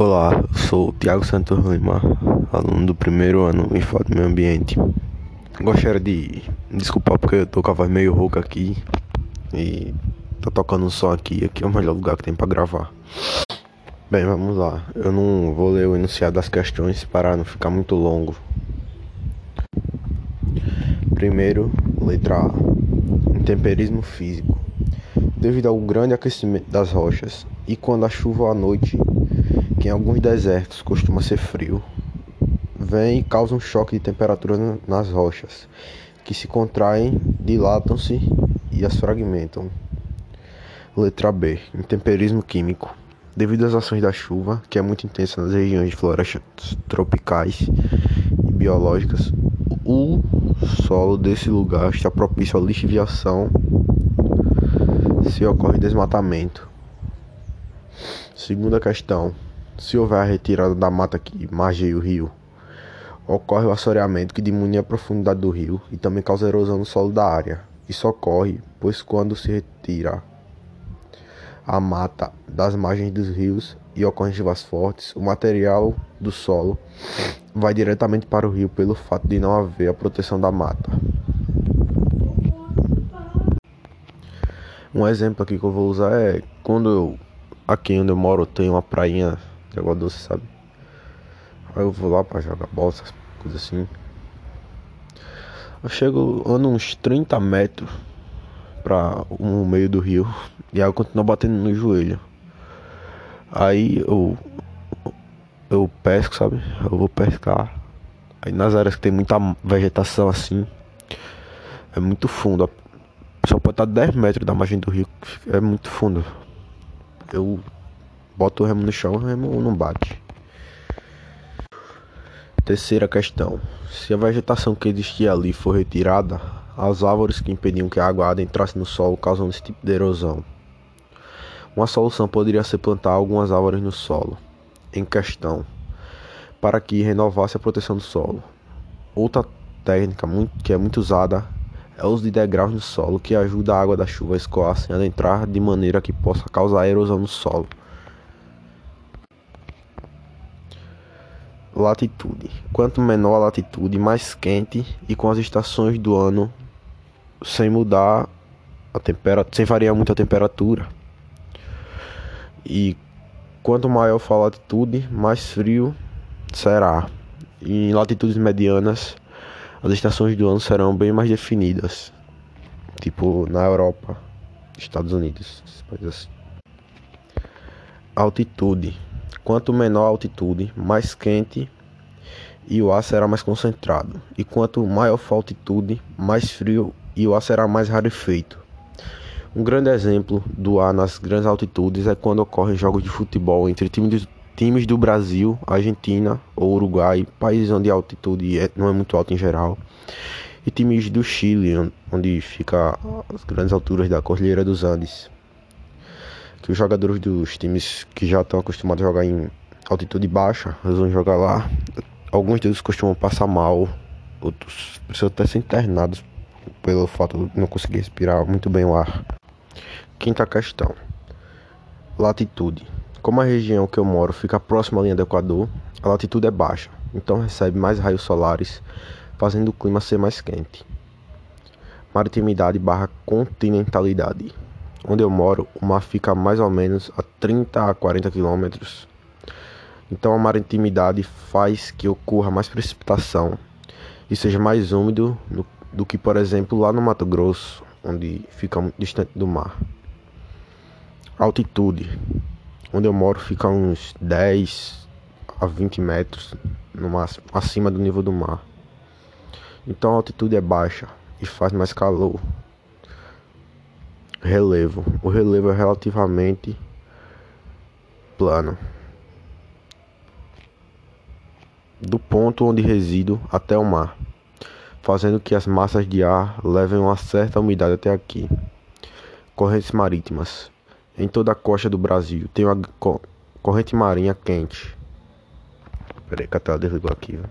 Olá, eu sou o Thiago Santos Lima, aluno do primeiro ano em Fato Meio Ambiente. Gostaria de desculpar porque eu tô com a voz meio rouca aqui e tá tocando um som aqui, aqui é o melhor lugar que tem para gravar. Bem, vamos lá. Eu não vou ler o enunciado das questões para não ficar muito longo. Primeiro, letra A. Intemperismo físico. Devido ao grande aquecimento das rochas e quando a chuva à noite que em alguns desertos costuma ser frio, vem e causa um choque de temperatura nas rochas, que se contraem, dilatam-se e as fragmentam. Letra B. Intemperismo químico. Devido às ações da chuva, que é muito intensa nas regiões de florestas tropicais e biológicas, o solo desse lugar está propício à lixiviação se ocorre desmatamento. Segunda questão. Se houver a retirada da mata que margeia o rio, ocorre o assoreamento que diminui a profundidade do rio e também causa erosão no solo da área. Isso ocorre pois quando se retira a mata das margens dos rios e ocorrem chuvas fortes, o material do solo vai diretamente para o rio pelo fato de não haver a proteção da mata. Um exemplo aqui que eu vou usar é quando eu aqui onde eu moro tem uma prainha água doce, sabe? Aí eu vou lá pra jogar bola, essas coisas assim. Eu chego, ando uns 30 metros pra o meio do rio. E aí eu continuo batendo no joelho. Aí eu. Eu pesco, sabe? Eu vou pescar. Aí nas áreas que tem muita vegetação assim. É muito fundo. Só pode estar 10 metros da margem do rio. É muito fundo. Eu Bota o remo no chão, o remo não bate. Terceira questão: se a vegetação que existia ali for retirada, as árvores que impediam que a água adentrasse no solo causam esse tipo de erosão. Uma solução poderia ser plantar algumas árvores no solo em questão, para que renovasse a proteção do solo. Outra técnica muito, que é muito usada é o uso de degraus no solo, que ajuda a água da chuva a escoar sem adentrar de maneira que possa causar erosão no solo. Latitude. Quanto menor a latitude, mais quente e com as estações do ano sem mudar a temperatura, sem variar muito a temperatura. E quanto maior for a latitude, mais frio será. E em latitudes medianas, as estações do ano serão bem mais definidas. Tipo na Europa, Estados Unidos, assim. Altitude Quanto menor a altitude, mais quente e o ar será mais concentrado. E quanto maior a altitude, mais frio e o ar será mais rarefeito. Um grande exemplo do ar nas grandes altitudes é quando ocorrem jogos de futebol entre times, times do Brasil, Argentina ou Uruguai, países onde a altitude é, não é muito alta em geral, e times do Chile, onde fica as grandes alturas da Cordilheira dos Andes que os jogadores dos times que já estão acostumados a jogar em altitude baixa, eles vão jogar lá. Alguns deles costumam passar mal, outros precisam até ser internados pelo fato de não conseguir respirar muito bem o ar. Quinta questão: latitude. Como a região que eu moro fica próxima à linha do Equador, a latitude é baixa, então recebe mais raios solares, fazendo o clima ser mais quente. Maritimidade barra continentalidade. Onde eu moro, o mar fica mais ou menos a 30 a 40 quilômetros. Então a maritimidade faz que ocorra mais precipitação e seja mais úmido no, do que, por exemplo, lá no Mato Grosso, onde fica muito distante do mar. Altitude. Onde eu moro fica uns 10 a 20 metros no máximo, acima do nível do mar. Então a altitude é baixa e faz mais calor. Relevo. O relevo é relativamente plano. Do ponto onde resido até o mar, fazendo que as massas de ar levem uma certa umidade até aqui. Correntes marítimas. Em toda a costa do Brasil tem uma corrente marinha quente. Peraí, que a tela desligou aqui. Viu?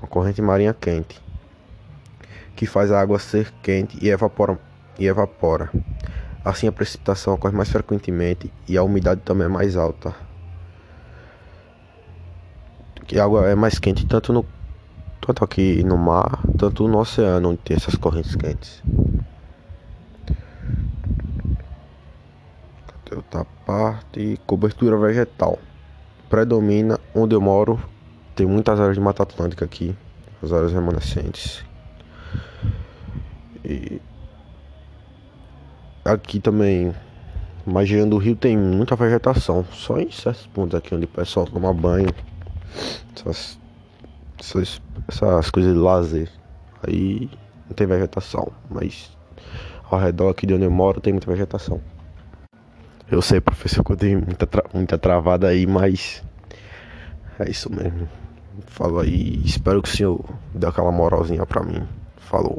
Uma corrente marinha quente que faz a água ser quente e evapora, e evapora. Assim a precipitação ocorre mais frequentemente e a umidade também é mais alta. que a água é mais quente tanto no tanto aqui no mar, tanto no oceano onde tem essas correntes quentes. Outra parte, cobertura vegetal. Predomina onde eu moro, tem muitas áreas de Mata Atlântica aqui, as áreas remanescentes. E aqui também, Magiando do Rio tem muita vegetação, só em certos pontos aqui onde o pessoal toma banho, essas, essas, essas coisas de lazer. Aí não tem vegetação, mas ao redor aqui de onde eu moro tem muita vegetação. Eu sei, professor, que eu dei muita, tra muita travada aí, mas é isso mesmo. Falou aí, espero que o senhor dê aquela moralzinha pra mim. Falou.